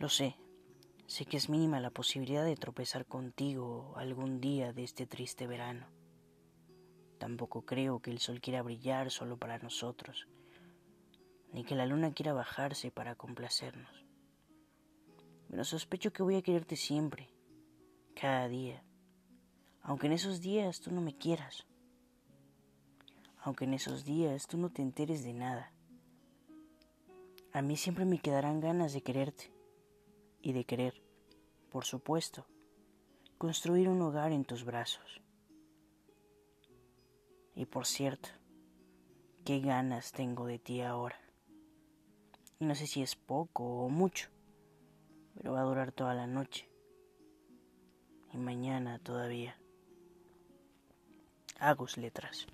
Lo sé, sé que es mínima la posibilidad de tropezar contigo algún día de este triste verano. Tampoco creo que el sol quiera brillar solo para nosotros, ni que la luna quiera bajarse para complacernos. Pero sospecho que voy a quererte siempre, cada día, aunque en esos días tú no me quieras, aunque en esos días tú no te enteres de nada. A mí siempre me quedarán ganas de quererte y de querer, por supuesto, construir un hogar en tus brazos. Y por cierto, qué ganas tengo de ti ahora. Y no sé si es poco o mucho, pero va a durar toda la noche. Y mañana todavía. Agus letras.